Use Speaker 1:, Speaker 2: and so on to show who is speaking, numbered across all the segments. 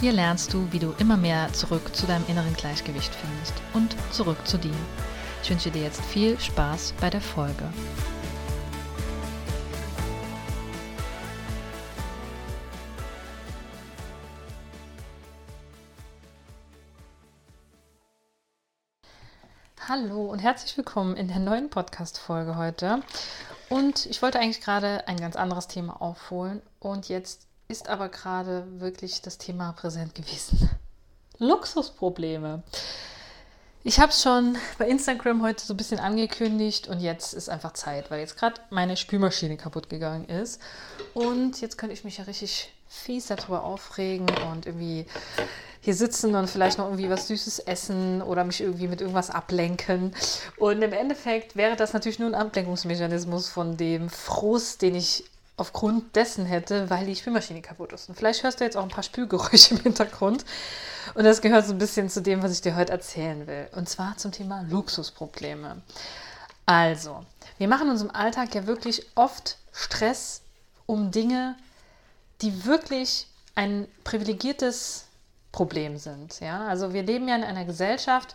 Speaker 1: Hier lernst du, wie du immer mehr zurück zu deinem inneren Gleichgewicht findest und zurück zu dir. Ich wünsche dir jetzt viel Spaß bei der Folge. Hallo und herzlich willkommen in der neuen Podcast-Folge heute. Und ich wollte eigentlich gerade ein ganz anderes Thema aufholen und jetzt ist aber gerade wirklich das Thema präsent gewesen. Luxusprobleme. Ich habe es schon bei Instagram heute so ein bisschen angekündigt und jetzt ist einfach Zeit, weil jetzt gerade meine Spülmaschine kaputt gegangen ist. Und jetzt könnte ich mich ja richtig fies darüber aufregen und irgendwie hier sitzen und vielleicht noch irgendwie was Süßes essen oder mich irgendwie mit irgendwas ablenken. Und im Endeffekt wäre das natürlich nur ein Ablenkungsmechanismus von dem Frust, den ich aufgrund dessen hätte, weil die Spülmaschine kaputt ist. Und vielleicht hörst du jetzt auch ein paar Spülgeräusche im Hintergrund. Und das gehört so ein bisschen zu dem, was ich dir heute erzählen will. Und zwar zum Thema Luxusprobleme. Also, wir machen in unserem Alltag ja wirklich oft Stress um Dinge, die wirklich ein privilegiertes Problem sind. Ja? Also wir leben ja in einer Gesellschaft,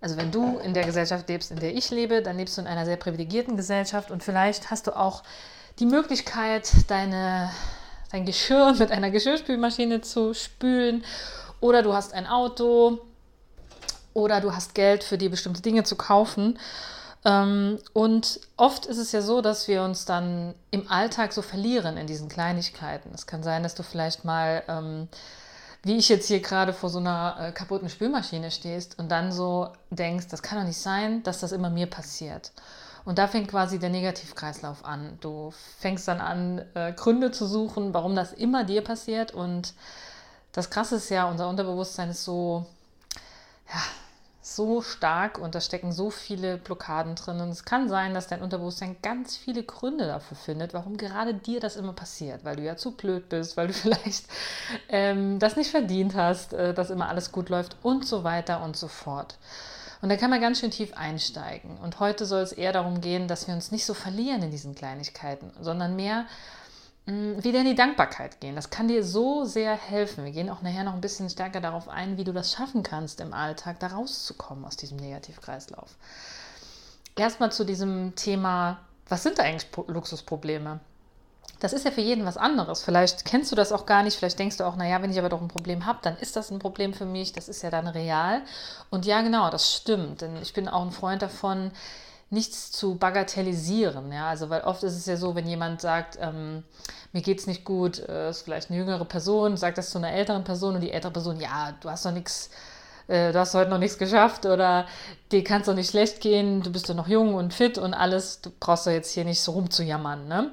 Speaker 1: also wenn du in der Gesellschaft lebst, in der ich lebe, dann lebst du in einer sehr privilegierten Gesellschaft und vielleicht hast du auch die Möglichkeit, deine, dein Geschirr mit einer Geschirrspülmaschine zu spülen oder du hast ein Auto oder du hast Geld für dir bestimmte Dinge zu kaufen. Ähm, und oft ist es ja so, dass wir uns dann im Alltag so verlieren in diesen Kleinigkeiten. Es kann sein, dass du vielleicht mal, ähm, wie ich jetzt hier gerade vor so einer äh, kaputten Spülmaschine stehst und dann so denkst, das kann doch nicht sein, dass das immer mir passiert. Und da fängt quasi der Negativkreislauf an. Du fängst dann an, äh, Gründe zu suchen, warum das immer dir passiert. Und das Krasse ist ja, unser Unterbewusstsein ist so, ja, so stark und da stecken so viele Blockaden drin. Und es kann sein, dass dein Unterbewusstsein ganz viele Gründe dafür findet, warum gerade dir das immer passiert. Weil du ja zu blöd bist, weil du vielleicht ähm, das nicht verdient hast, äh, dass immer alles gut läuft und so weiter und so fort. Und da kann man ganz schön tief einsteigen. Und heute soll es eher darum gehen, dass wir uns nicht so verlieren in diesen Kleinigkeiten, sondern mehr mh, mm, wieder in die Dankbarkeit gehen. Das kann dir so sehr helfen. Wir gehen auch nachher noch ein bisschen stärker darauf ein, wie du das schaffen kannst, im Alltag da rauszukommen aus diesem Negativkreislauf. Erstmal zu diesem Thema, was sind eigentlich Luxusprobleme? Das ist ja für jeden was anderes. Vielleicht kennst du das auch gar nicht, vielleicht denkst du auch, naja, wenn ich aber doch ein Problem habe, dann ist das ein Problem für mich, das ist ja dann real. Und ja, genau, das stimmt, denn ich bin auch ein Freund davon, nichts zu bagatellisieren. Ja? Also, weil oft ist es ja so, wenn jemand sagt, ähm, mir es nicht gut, äh, ist vielleicht eine jüngere Person, sagt das zu einer älteren Person und die ältere Person, ja, du hast doch nichts äh, du hast heute noch nichts geschafft oder dir kann es doch nicht schlecht gehen, du bist doch noch jung und fit und alles, du brauchst doch jetzt hier nicht so rumzujammern. Ne?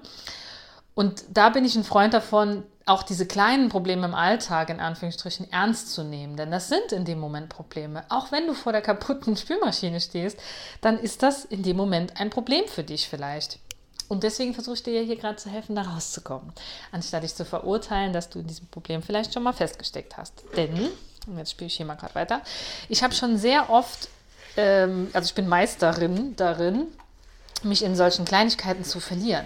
Speaker 1: Und da bin ich ein Freund davon, auch diese kleinen Probleme im Alltag in Anführungsstrichen ernst zu nehmen. Denn das sind in dem Moment Probleme. Auch wenn du vor der kaputten Spülmaschine stehst, dann ist das in dem Moment ein Problem für dich vielleicht. Und deswegen versuche ich dir hier gerade zu helfen, da rauszukommen. Anstatt dich zu verurteilen, dass du in diesem Problem vielleicht schon mal festgesteckt hast. Denn, und jetzt spiele ich hier mal gerade weiter, ich habe schon sehr oft, ähm, also ich bin Meisterin darin, mich in solchen Kleinigkeiten zu verlieren.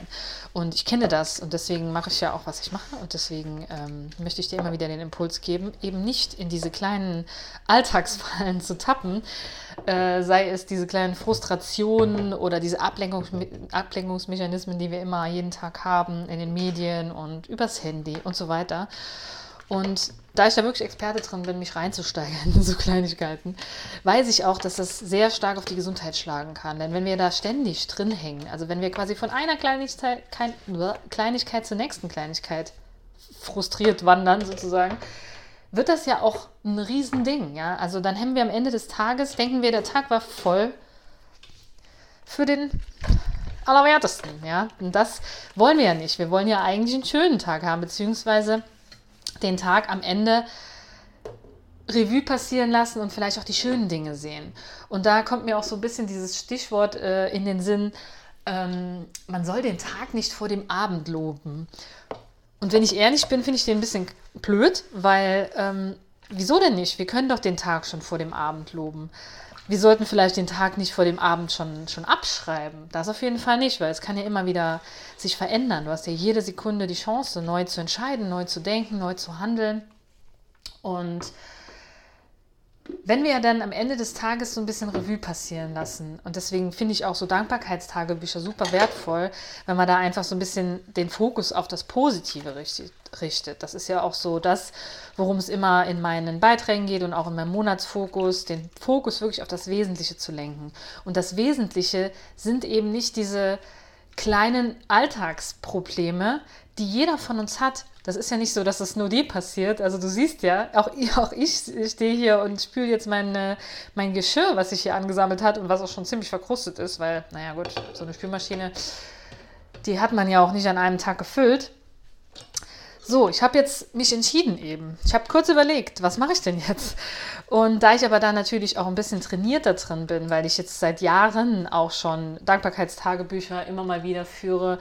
Speaker 1: Und ich kenne das und deswegen mache ich ja auch, was ich mache. Und deswegen ähm, möchte ich dir immer wieder den Impuls geben, eben nicht in diese kleinen Alltagsfallen zu tappen, äh, sei es diese kleinen Frustrationen oder diese Ablenkungs Ablenkungsmechanismen, die wir immer jeden Tag haben in den Medien und übers Handy und so weiter. Und da ich da wirklich Experte drin bin, mich reinzusteigern in so Kleinigkeiten, weiß ich auch, dass das sehr stark auf die Gesundheit schlagen kann. Denn wenn wir da ständig drin hängen, also wenn wir quasi von einer Kleinigkeit, Kleinigkeit zur nächsten Kleinigkeit frustriert wandern sozusagen, wird das ja auch ein Riesending. Ja? Also dann haben wir am Ende des Tages, denken wir, der Tag war voll für den Allerwertesten. Ja? Und das wollen wir ja nicht. Wir wollen ja eigentlich einen schönen Tag haben, beziehungsweise den Tag am Ende Revue passieren lassen und vielleicht auch die schönen Dinge sehen. Und da kommt mir auch so ein bisschen dieses Stichwort äh, in den Sinn, ähm, man soll den Tag nicht vor dem Abend loben. Und wenn ich ehrlich bin, finde ich den ein bisschen blöd, weil ähm, wieso denn nicht? Wir können doch den Tag schon vor dem Abend loben. Wir sollten vielleicht den Tag nicht vor dem Abend schon, schon abschreiben. Das auf jeden Fall nicht, weil es kann ja immer wieder sich verändern. Du hast ja jede Sekunde die Chance, neu zu entscheiden, neu zu denken, neu zu handeln. Und wenn wir ja dann am Ende des Tages so ein bisschen Revue passieren lassen, und deswegen finde ich auch so Dankbarkeitstagebücher super wertvoll, wenn man da einfach so ein bisschen den Fokus auf das Positive richtet. Das ist ja auch so das, worum es immer in meinen Beiträgen geht und auch in meinem Monatsfokus, den Fokus wirklich auf das Wesentliche zu lenken. Und das Wesentliche sind eben nicht diese kleinen Alltagsprobleme, die jeder von uns hat. Das ist ja nicht so, dass es nur dir passiert. Also du siehst ja, auch, auch ich stehe hier und spüle jetzt mein, mein Geschirr, was sich hier angesammelt hat und was auch schon ziemlich verkrustet ist, weil, naja gut, so eine Spülmaschine, die hat man ja auch nicht an einem Tag gefüllt. So, ich habe jetzt mich entschieden eben. Ich habe kurz überlegt, was mache ich denn jetzt? Und da ich aber da natürlich auch ein bisschen trainierter drin bin, weil ich jetzt seit Jahren auch schon Dankbarkeitstagebücher immer mal wieder führe,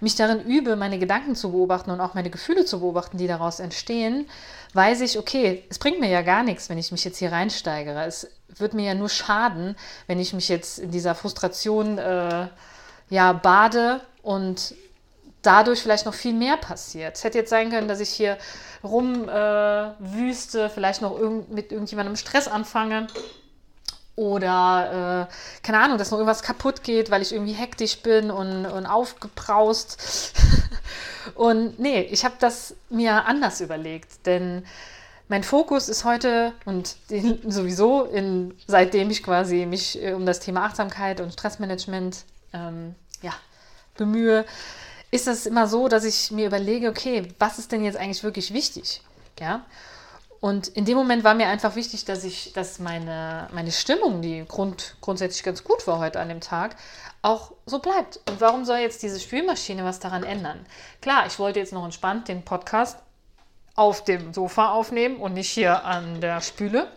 Speaker 1: mich darin übe, meine Gedanken zu beobachten und auch meine Gefühle zu beobachten, die daraus entstehen, weiß ich, okay, es bringt mir ja gar nichts, wenn ich mich jetzt hier reinsteigere. Es wird mir ja nur schaden, wenn ich mich jetzt in dieser Frustration äh, ja bade und dadurch vielleicht noch viel mehr passiert. Es hätte jetzt sein können, dass ich hier rumwüste, äh, vielleicht noch irgend, mit irgendjemandem Stress anfange. Oder, äh, keine Ahnung, dass noch irgendwas kaputt geht, weil ich irgendwie hektisch bin und, und aufgebraust. und nee, ich habe das mir anders überlegt, denn mein Fokus ist heute und sowieso, in, seitdem ich quasi mich äh, um das Thema Achtsamkeit und Stressmanagement ähm, ja, bemühe, ist es immer so, dass ich mir überlege, okay, was ist denn jetzt eigentlich wirklich wichtig? Ja. Und in dem Moment war mir einfach wichtig, dass ich, dass meine, meine Stimmung, die grund, grundsätzlich ganz gut war heute an dem Tag, auch so bleibt. Und warum soll jetzt diese Spülmaschine was daran ändern? Klar, ich wollte jetzt noch entspannt den Podcast auf dem Sofa aufnehmen und nicht hier an der Spüle.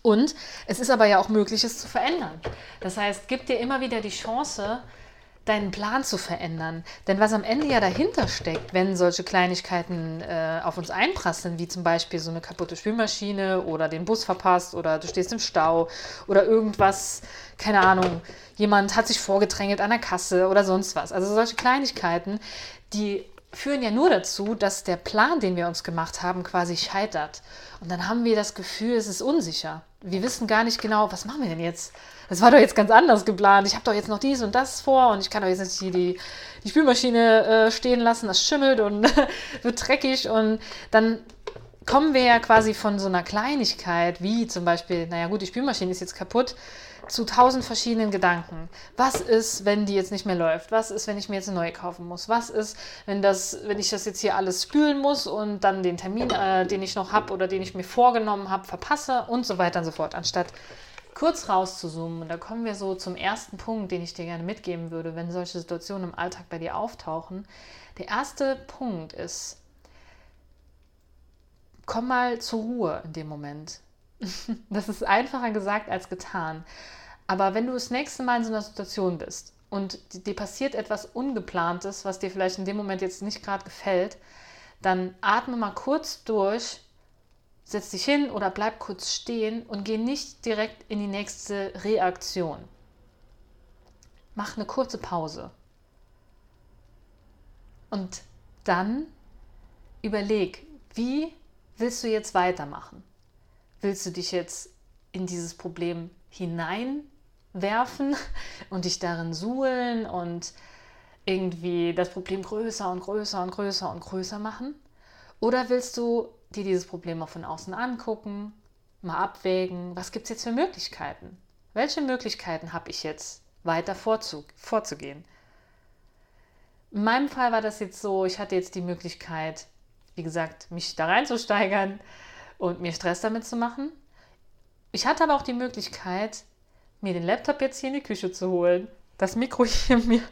Speaker 1: Und es ist aber ja auch möglich, es zu verändern. Das heißt, gib dir immer wieder die Chance, deinen Plan zu verändern. Denn was am Ende ja dahinter steckt, wenn solche Kleinigkeiten äh, auf uns einprasseln, wie zum Beispiel so eine kaputte Spülmaschine oder den Bus verpasst oder du stehst im Stau oder irgendwas, keine Ahnung, jemand hat sich vorgedrängelt an der Kasse oder sonst was. Also solche Kleinigkeiten, die führen ja nur dazu, dass der Plan, den wir uns gemacht haben, quasi scheitert. Und dann haben wir das Gefühl, es ist unsicher. Wir wissen gar nicht genau, was machen wir denn jetzt? Das war doch jetzt ganz anders geplant. Ich habe doch jetzt noch dies und das vor und ich kann doch jetzt nicht hier die, die Spülmaschine äh, stehen lassen, das schimmelt und wird dreckig und dann kommen wir ja quasi von so einer Kleinigkeit, wie zum Beispiel, naja gut, die Spülmaschine ist jetzt kaputt, zu tausend verschiedenen Gedanken. Was ist, wenn die jetzt nicht mehr läuft? Was ist, wenn ich mir jetzt eine neue kaufen muss? Was ist, wenn, das, wenn ich das jetzt hier alles spülen muss und dann den Termin, äh, den ich noch habe oder den ich mir vorgenommen habe, verpasse und so weiter und so fort, anstatt kurz rauszuzoomen. Und da kommen wir so zum ersten Punkt, den ich dir gerne mitgeben würde, wenn solche Situationen im Alltag bei dir auftauchen. Der erste Punkt ist, komm mal zur Ruhe in dem Moment. Das ist einfacher gesagt als getan. Aber wenn du das nächste Mal in so einer Situation bist und dir passiert etwas Ungeplantes, was dir vielleicht in dem Moment jetzt nicht gerade gefällt, dann atme mal kurz durch setz dich hin oder bleib kurz stehen und geh nicht direkt in die nächste Reaktion. Mach eine kurze Pause. Und dann überleg, wie willst du jetzt weitermachen? Willst du dich jetzt in dieses Problem hineinwerfen und dich darin suhlen und irgendwie das Problem größer und größer und größer und größer machen? Oder willst du dir dieses Problem mal von außen angucken, mal abwägen, was gibt es jetzt für Möglichkeiten? Welche Möglichkeiten habe ich jetzt weiter vorzu vorzugehen? In meinem Fall war das jetzt so, ich hatte jetzt die Möglichkeit, wie gesagt, mich da reinzusteigern und mir Stress damit zu machen. Ich hatte aber auch die Möglichkeit, mir den Laptop jetzt hier in die Küche zu holen, das Mikro hier mir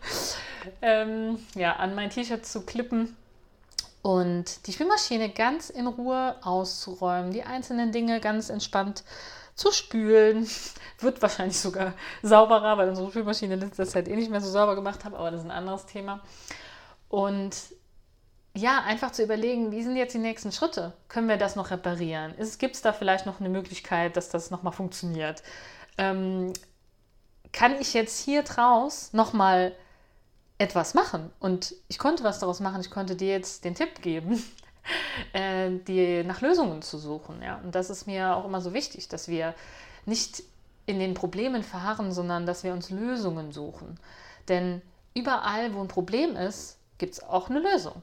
Speaker 1: ähm, ja, an mein T-Shirt zu klippen und die Spülmaschine ganz in Ruhe auszuräumen, die einzelnen Dinge ganz entspannt zu spülen. Wird wahrscheinlich sogar sauberer, weil unsere Spülmaschine letzter Zeit eh nicht mehr so sauber gemacht habe, aber das ist ein anderes Thema. Und ja, einfach zu überlegen, wie sind jetzt die nächsten Schritte? Können wir das noch reparieren? Gibt es da vielleicht noch eine Möglichkeit, dass das nochmal funktioniert? Ähm, kann ich jetzt hier draus nochmal etwas machen? Und ich konnte was daraus machen. Ich konnte dir jetzt den Tipp geben, äh, die nach Lösungen zu suchen. Ja? Und das ist mir auch immer so wichtig, dass wir nicht in den Problemen verharren, sondern dass wir uns Lösungen suchen. Denn überall, wo ein Problem ist, gibt es auch eine Lösung.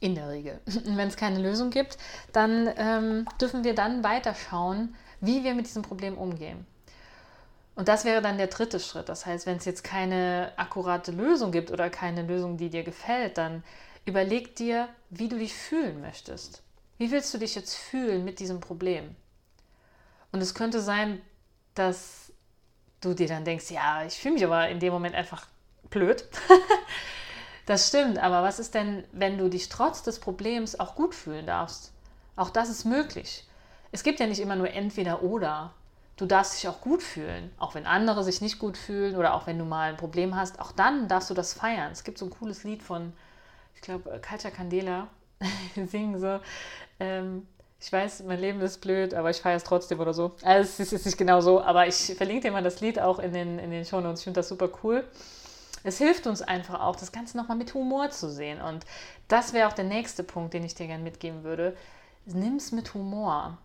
Speaker 1: In der Regel. Wenn es keine Lösung gibt, dann ähm, dürfen wir dann weiterschauen, wie wir mit diesem Problem umgehen. Und das wäre dann der dritte Schritt. Das heißt, wenn es jetzt keine akkurate Lösung gibt oder keine Lösung, die dir gefällt, dann überleg dir, wie du dich fühlen möchtest. Wie willst du dich jetzt fühlen mit diesem Problem? Und es könnte sein, dass du dir dann denkst, ja, ich fühle mich aber in dem Moment einfach blöd. Das stimmt, aber was ist denn, wenn du dich trotz des Problems auch gut fühlen darfst? Auch das ist möglich. Es gibt ja nicht immer nur entweder oder. Du darfst dich auch gut fühlen, auch wenn andere sich nicht gut fühlen oder auch wenn du mal ein Problem hast. Auch dann darfst du das feiern. Es gibt so ein cooles Lied von, ich glaube, Katja Candela, singen so. Ähm, ich weiß, mein Leben ist blöd, aber ich feiere es trotzdem oder so. Also es ist nicht genau so, aber ich verlinke dir mal das Lied auch in den, in den Show Notes. Ich finde das super cool es hilft uns einfach auch, das Ganze nochmal mit Humor zu sehen. Und das wäre auch der nächste Punkt, den ich dir gerne mitgeben würde. Nimm es mit Humor.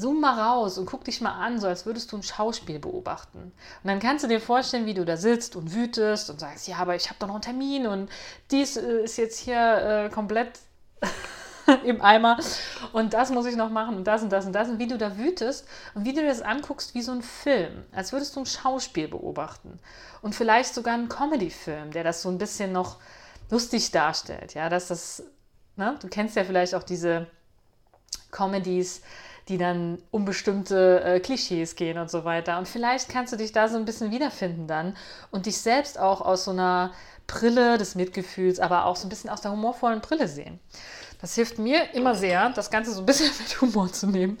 Speaker 1: Zoom mal raus und guck dich mal an, so als würdest du ein Schauspiel beobachten. Und dann kannst du dir vorstellen, wie du da sitzt und wütest und sagst, ja, aber ich habe doch noch einen Termin und dies äh, ist jetzt hier äh, komplett im Eimer und das muss ich noch machen und das und das und das. Und wie du da wütest und wie du das anguckst wie so ein Film, als würdest du ein Schauspiel beobachten. Und vielleicht sogar einen Comedy-Film, der das so ein bisschen noch lustig darstellt, ja, dass das, ne, du kennst ja vielleicht auch diese Comedies, die dann um bestimmte äh, Klischees gehen und so weiter. Und vielleicht kannst du dich da so ein bisschen wiederfinden dann und dich selbst auch aus so einer Brille des Mitgefühls, aber auch so ein bisschen aus der humorvollen Brille sehen. Das hilft mir immer sehr, das Ganze so ein bisschen mit Humor zu nehmen.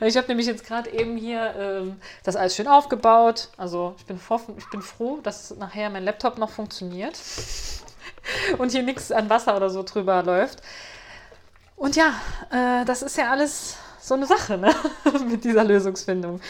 Speaker 1: Ich habe nämlich jetzt gerade eben hier ähm, das alles schön aufgebaut. Also ich bin, vor, ich bin froh, dass nachher mein Laptop noch funktioniert und hier nichts an Wasser oder so drüber läuft. Und ja, äh, das ist ja alles so eine Sache ne? mit dieser Lösungsfindung.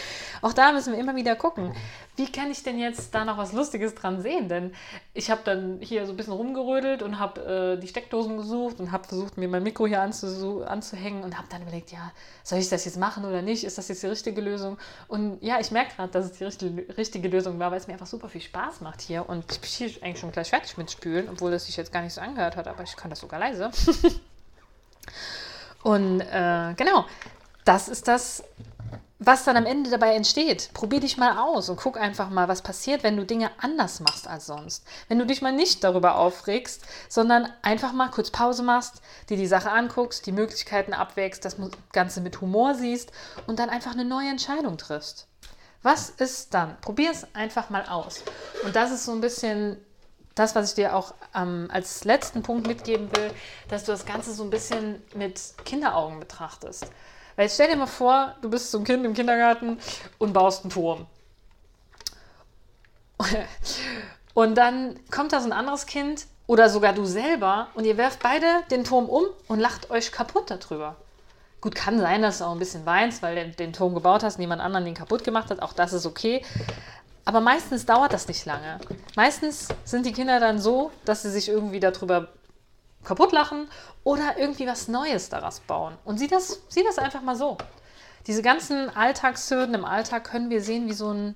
Speaker 1: Auch da müssen wir immer wieder gucken, wie kann ich denn jetzt da noch was Lustiges dran sehen? Denn ich habe dann hier so ein bisschen rumgerödelt und habe äh, die Steckdosen gesucht und habe versucht, mir mein Mikro hier anzu anzuhängen und habe dann überlegt, ja, soll ich das jetzt machen oder nicht? Ist das jetzt die richtige Lösung? Und ja, ich merke gerade, dass es die richtige, richtige Lösung war, weil es mir einfach super viel Spaß macht hier. Und ich bin hier eigentlich schon gleich fertig mit Spülen, obwohl das sich jetzt gar nicht so angehört hat, aber ich kann das sogar leise. und äh, genau, das ist das, was dann am Ende dabei entsteht. Probier dich mal aus und guck einfach mal, was passiert, wenn du Dinge anders machst als sonst. Wenn du dich mal nicht darüber aufregst, sondern einfach mal kurz Pause machst, dir die Sache anguckst, die Möglichkeiten abwägst, das Ganze mit Humor siehst und dann einfach eine neue Entscheidung triffst. Was ist dann? Probier es einfach mal aus. Und das ist so ein bisschen das, was ich dir auch ähm, als letzten Punkt mitgeben will, dass du das Ganze so ein bisschen mit Kinderaugen betrachtest. Weil stell dir mal vor, du bist so ein Kind im Kindergarten und baust einen Turm. Und dann kommt da so ein anderes Kind oder sogar du selber und ihr werft beide den Turm um und lacht euch kaputt darüber. Gut, kann sein, dass du auch ein bisschen weinst, weil du den Turm gebaut hast, niemand anderen den kaputt gemacht hat. Auch das ist okay. Aber meistens dauert das nicht lange. Meistens sind die Kinder dann so, dass sie sich irgendwie darüber kaputt lachen oder irgendwie was Neues daraus bauen. Und sieh das, sieh das einfach mal so. Diese ganzen Alltagshürden im Alltag können wir sehen wie so ein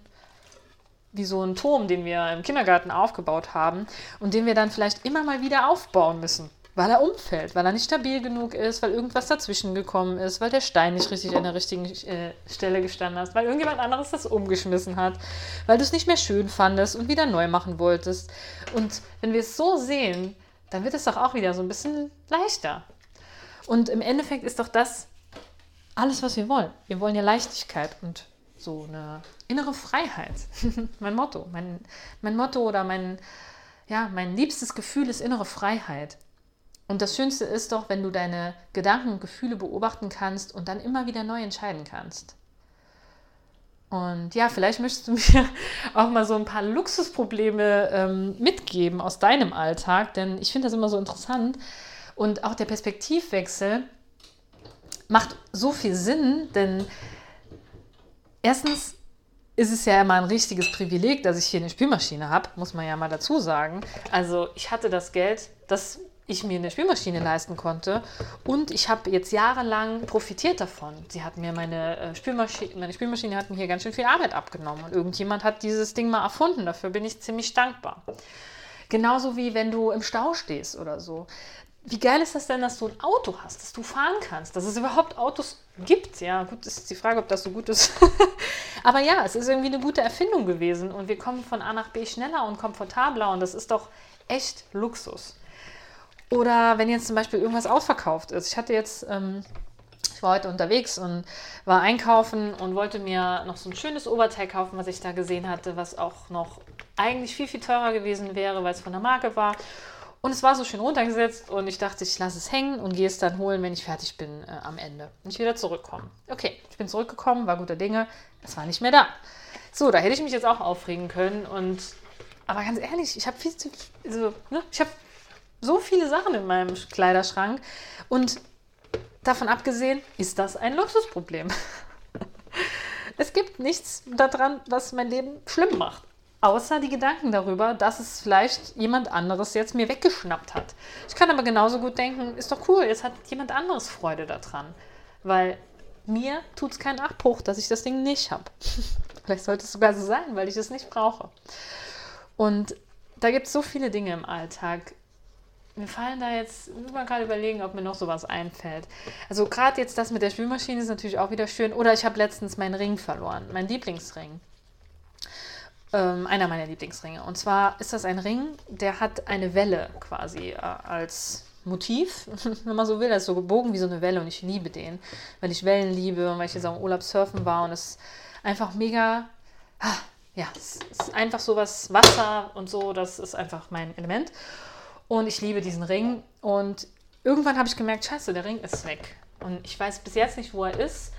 Speaker 1: wie so ein Turm, den wir im Kindergarten aufgebaut haben und den wir dann vielleicht immer mal wieder aufbauen müssen, weil er umfällt, weil er nicht stabil genug ist, weil irgendwas dazwischen gekommen ist, weil der Stein nicht richtig an der richtigen äh, Stelle gestanden hat, weil irgendjemand anderes das umgeschmissen hat, weil du es nicht mehr schön fandest und wieder neu machen wolltest. Und wenn wir es so sehen, dann wird es doch auch wieder so ein bisschen leichter. Und im Endeffekt ist doch das alles, was wir wollen. Wir wollen ja Leichtigkeit und so eine innere Freiheit. mein Motto, mein, mein Motto oder mein, ja, mein liebstes Gefühl ist innere Freiheit. Und das Schönste ist doch, wenn du deine Gedanken und Gefühle beobachten kannst und dann immer wieder neu entscheiden kannst. Und ja, vielleicht möchtest du mir auch mal so ein paar Luxusprobleme ähm, mitgeben aus deinem Alltag, denn ich finde das immer so interessant. Und auch der Perspektivwechsel macht so viel Sinn, denn erstens ist es ja immer ein richtiges Privileg, dass ich hier eine Spülmaschine habe, muss man ja mal dazu sagen. Also ich hatte das Geld, das ich mir eine Spülmaschine leisten konnte. Und ich habe jetzt jahrelang profitiert davon. Sie hat mir meine äh, Spülmaschine, meine Spülmaschine hat mir hier ganz schön viel Arbeit abgenommen. Und irgendjemand hat dieses Ding mal erfunden. Dafür bin ich ziemlich dankbar. Genauso wie wenn du im Stau stehst oder so. Wie geil ist das denn, dass du ein Auto hast, dass du fahren kannst, dass es überhaupt Autos gibt? Ja, gut, ist die Frage, ob das so gut ist. Aber ja, es ist irgendwie eine gute Erfindung gewesen und wir kommen von A nach B schneller und komfortabler und das ist doch echt Luxus. Oder wenn jetzt zum Beispiel irgendwas ausverkauft ist. Ich hatte jetzt, ähm, ich war heute unterwegs und war einkaufen und wollte mir noch so ein schönes Oberteil kaufen, was ich da gesehen hatte, was auch noch eigentlich viel, viel teurer gewesen wäre, weil es von der Marke war. Und es war so schön runtergesetzt und ich dachte, ich lasse es hängen und gehe es dann holen, wenn ich fertig bin äh, am Ende. Und ich wieder zurückkommen. Okay, ich bin zurückgekommen, war guter Dinge, es war nicht mehr da. So, da hätte ich mich jetzt auch aufregen können und aber ganz ehrlich, ich habe viel zu, also, ne, ich habe so viele Sachen in meinem Kleiderschrank. Und davon abgesehen, ist das ein Luxusproblem. es gibt nichts daran, was mein Leben schlimm macht. Außer die Gedanken darüber, dass es vielleicht jemand anderes jetzt mir weggeschnappt hat. Ich kann aber genauso gut denken, ist doch cool, jetzt hat jemand anderes Freude daran. Weil mir tut es keinen Abbruch, dass ich das Ding nicht habe. Vielleicht sollte es sogar so sein, weil ich es nicht brauche. Und da gibt es so viele Dinge im Alltag, mir fallen da jetzt, muss man gerade überlegen, ob mir noch sowas einfällt. Also gerade jetzt das mit der Spülmaschine ist natürlich auch wieder schön. Oder ich habe letztens meinen Ring verloren, meinen Lieblingsring. Ähm, einer meiner Lieblingsringe. Und zwar ist das ein Ring, der hat eine Welle quasi äh, als Motiv, wenn man so will. Er ist so gebogen wie so eine Welle und ich liebe den, weil ich Wellen liebe und weil ich jetzt auch im Urlaub surfen war und es einfach mega, ah, ja, es ist einfach so was, Wasser und so, das ist einfach mein Element. Und ich liebe diesen Ring. Und irgendwann habe ich gemerkt, scheiße, der Ring ist weg. Und ich weiß bis jetzt nicht, wo er ist.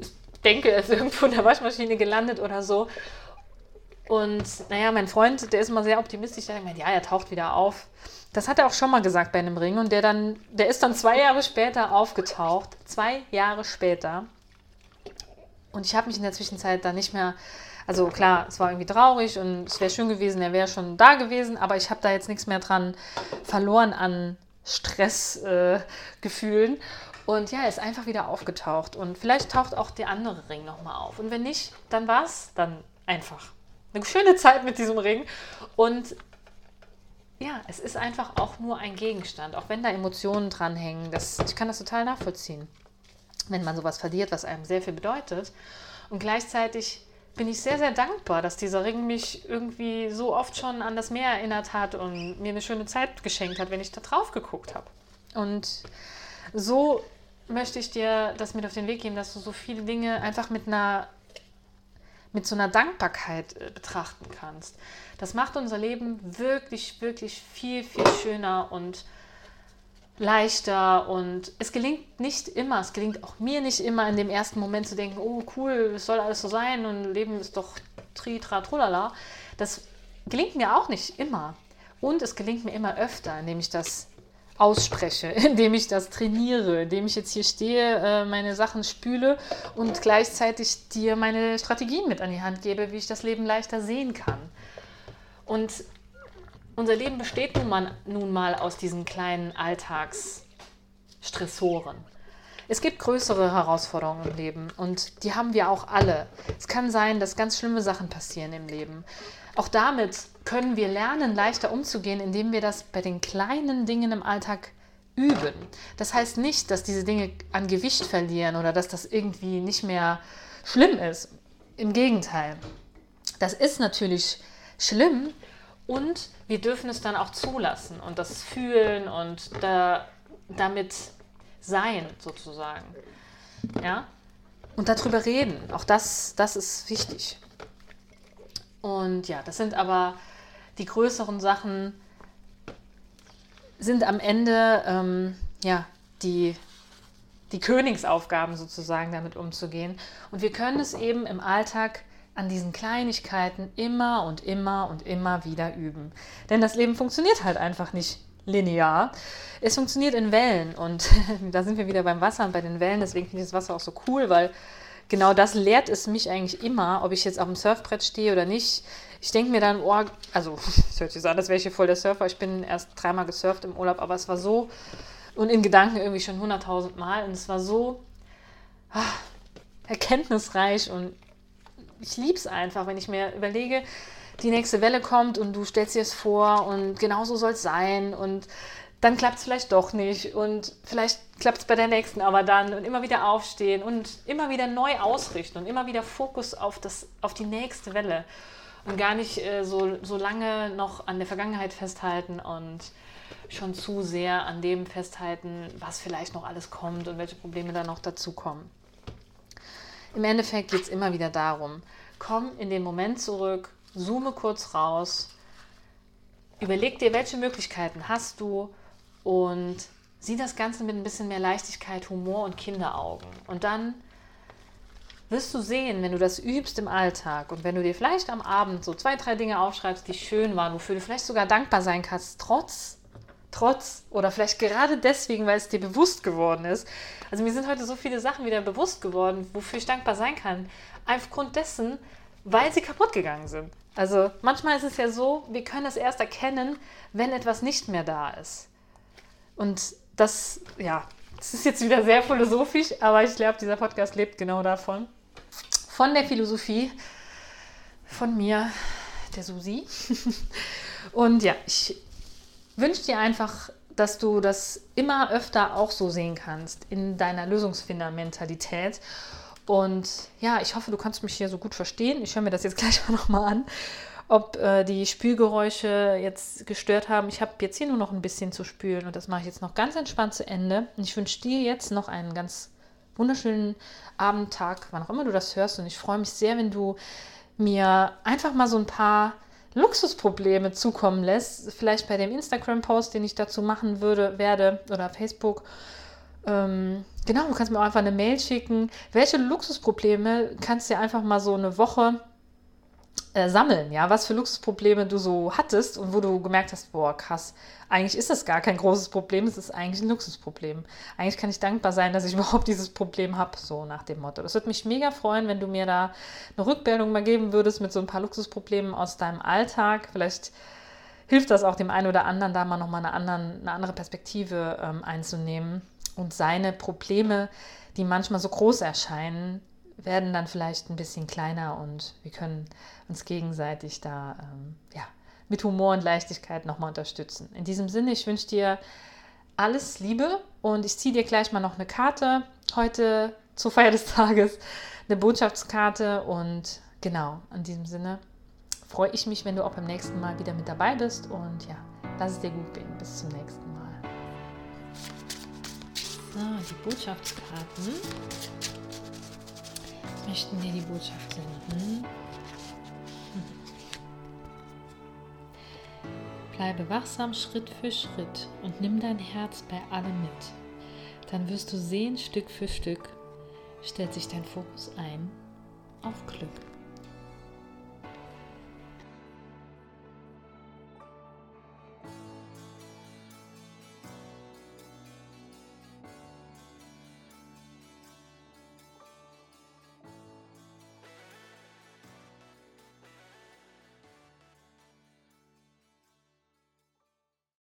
Speaker 1: Ich denke, er ist irgendwo in der Waschmaschine gelandet oder so. Und naja, mein Freund, der ist immer sehr optimistisch. Der denkt, ja, er taucht wieder auf. Das hat er auch schon mal gesagt bei einem Ring. Und der, dann, der ist dann zwei Jahre später aufgetaucht. Zwei Jahre später. Und ich habe mich in der Zwischenzeit da nicht mehr also klar, es war irgendwie traurig und es wäre schön gewesen, er wäre schon da gewesen, aber ich habe da jetzt nichts mehr dran verloren an Stressgefühlen. Äh, und ja, er ist einfach wieder aufgetaucht. Und vielleicht taucht auch der andere Ring nochmal auf. Und wenn nicht, dann war es dann einfach eine schöne Zeit mit diesem Ring. Und ja, es ist einfach auch nur ein Gegenstand, auch wenn da Emotionen dranhängen. Das, ich kann das total nachvollziehen, wenn man sowas verliert, was einem sehr viel bedeutet. Und gleichzeitig bin ich sehr, sehr dankbar, dass dieser Ring mich irgendwie so oft schon an das Meer erinnert hat und mir eine schöne Zeit geschenkt hat, wenn ich da drauf geguckt habe. Und so möchte ich dir das mit auf den Weg geben, dass du so viele Dinge einfach mit einer mit so einer Dankbarkeit äh, betrachten kannst. Das macht unser Leben wirklich, wirklich viel, viel schöner und leichter und es gelingt nicht immer, es gelingt auch mir nicht immer in dem ersten Moment zu denken, oh cool, es soll alles so sein und Leben ist doch tri, tra, trulala. Das gelingt mir auch nicht immer. Und es gelingt mir immer öfter, indem ich das ausspreche, indem ich das trainiere, indem ich jetzt hier stehe, äh, meine Sachen spüle und gleichzeitig dir meine Strategien mit an die Hand gebe, wie ich das Leben leichter sehen kann. Und unser Leben besteht nun mal, nun mal aus diesen kleinen Alltagsstressoren. Es gibt größere Herausforderungen im Leben und die haben wir auch alle. Es kann sein, dass ganz schlimme Sachen passieren im Leben. Auch damit können wir lernen, leichter umzugehen, indem wir das bei den kleinen Dingen im Alltag üben. Das heißt nicht, dass diese Dinge an Gewicht verlieren oder dass das irgendwie nicht mehr schlimm ist. Im Gegenteil. Das ist natürlich schlimm, und wir dürfen es dann auch zulassen und das fühlen und da, damit sein, sozusagen. Ja? Und darüber reden. Auch das, das ist wichtig. Und ja, das sind aber die größeren Sachen, sind am Ende ähm, ja die, die Königsaufgaben sozusagen damit umzugehen. Und wir können es eben im Alltag an diesen Kleinigkeiten immer und immer und immer wieder üben. Denn das Leben funktioniert halt einfach nicht linear. Es funktioniert in Wellen und da sind wir wieder beim Wasser und bei den Wellen. Deswegen finde ich das Wasser auch so cool, weil genau das lehrt es mich eigentlich immer, ob ich jetzt auf dem Surfbrett stehe oder nicht. Ich denke mir dann, oh, also es hört sich so an, als wäre ich hier voll der Surfer. Ich bin erst dreimal gesurft im Urlaub, aber es war so und in Gedanken irgendwie schon hunderttausend Mal und es war so ach, erkenntnisreich und ich liebe es einfach, wenn ich mir überlege, die nächste Welle kommt und du stellst dir es vor und genau so soll es sein und dann klappt es vielleicht doch nicht und vielleicht klappt es bei der nächsten aber dann und immer wieder aufstehen und immer wieder neu ausrichten und immer wieder Fokus auf, das, auf die nächste Welle und gar nicht äh, so, so lange noch an der Vergangenheit festhalten und schon zu sehr an dem festhalten, was vielleicht noch alles kommt und welche Probleme da noch dazukommen. Im Endeffekt geht es immer wieder darum, komm in den Moment zurück, zoome kurz raus, überleg dir, welche Möglichkeiten hast du und sieh das Ganze mit ein bisschen mehr Leichtigkeit, Humor und Kinderaugen. Und dann wirst du sehen, wenn du das übst im Alltag und wenn du dir vielleicht am Abend so zwei, drei Dinge aufschreibst, die schön waren, wofür du vielleicht sogar dankbar sein kannst, trotz trotz oder vielleicht gerade deswegen, weil es dir bewusst geworden ist. Also mir sind heute so viele Sachen wieder bewusst geworden, wofür ich dankbar sein kann. Aufgrund dessen, weil sie kaputt gegangen sind. Also manchmal ist es ja so, wir können es erst erkennen, wenn etwas nicht mehr da ist. Und das, ja, das ist jetzt wieder sehr philosophisch, aber ich glaube, dieser Podcast lebt genau davon. Von der Philosophie, von mir, der Susi. Und ja, ich wünsche dir einfach, dass du das immer öfter auch so sehen kannst in deiner Lösungsfinder-Mentalität. Und ja, ich hoffe, du kannst mich hier so gut verstehen. Ich höre mir das jetzt gleich mal nochmal an, ob äh, die Spülgeräusche jetzt gestört haben. Ich habe jetzt hier nur noch ein bisschen zu spülen und das mache ich jetzt noch ganz entspannt zu Ende. Und ich wünsche dir jetzt noch einen ganz wunderschönen Abend, Tag, wann auch immer du das hörst. Und ich freue mich sehr, wenn du mir einfach mal so ein paar Luxusprobleme zukommen lässt, vielleicht bei dem Instagram-Post, den ich dazu machen würde, werde, oder Facebook. Ähm, genau, du kannst mir auch einfach eine Mail schicken. Welche Luxusprobleme kannst du dir einfach mal so eine Woche äh, sammeln, ja, was für Luxusprobleme du so hattest und wo du gemerkt hast, boah, krass, eigentlich ist das gar kein großes Problem, es ist eigentlich ein Luxusproblem. Eigentlich kann ich dankbar sein, dass ich überhaupt dieses Problem habe, so nach dem Motto. Das würde mich mega freuen, wenn du mir da eine Rückmeldung mal geben würdest mit so ein paar Luxusproblemen aus deinem Alltag. Vielleicht hilft das auch dem einen oder anderen, da mal nochmal eine, eine andere Perspektive ähm, einzunehmen und seine Probleme, die manchmal so groß erscheinen, werden dann vielleicht ein bisschen kleiner und wir können uns gegenseitig da ähm, ja, mit Humor und Leichtigkeit nochmal unterstützen. In diesem Sinne, ich wünsche dir alles Liebe und ich ziehe dir gleich mal noch eine Karte heute zur Feier des Tages, eine Botschaftskarte und genau, in diesem Sinne freue ich mich, wenn du auch beim nächsten Mal wieder mit dabei bist und ja, lass es dir gut gehen. Bis zum nächsten Mal. So, die Botschaftskarten möchten dir die Botschaft senden. Bleibe wachsam Schritt für Schritt und nimm dein Herz bei allem mit. Dann wirst du sehen, Stück für Stück stellt sich dein Fokus ein auf Glück.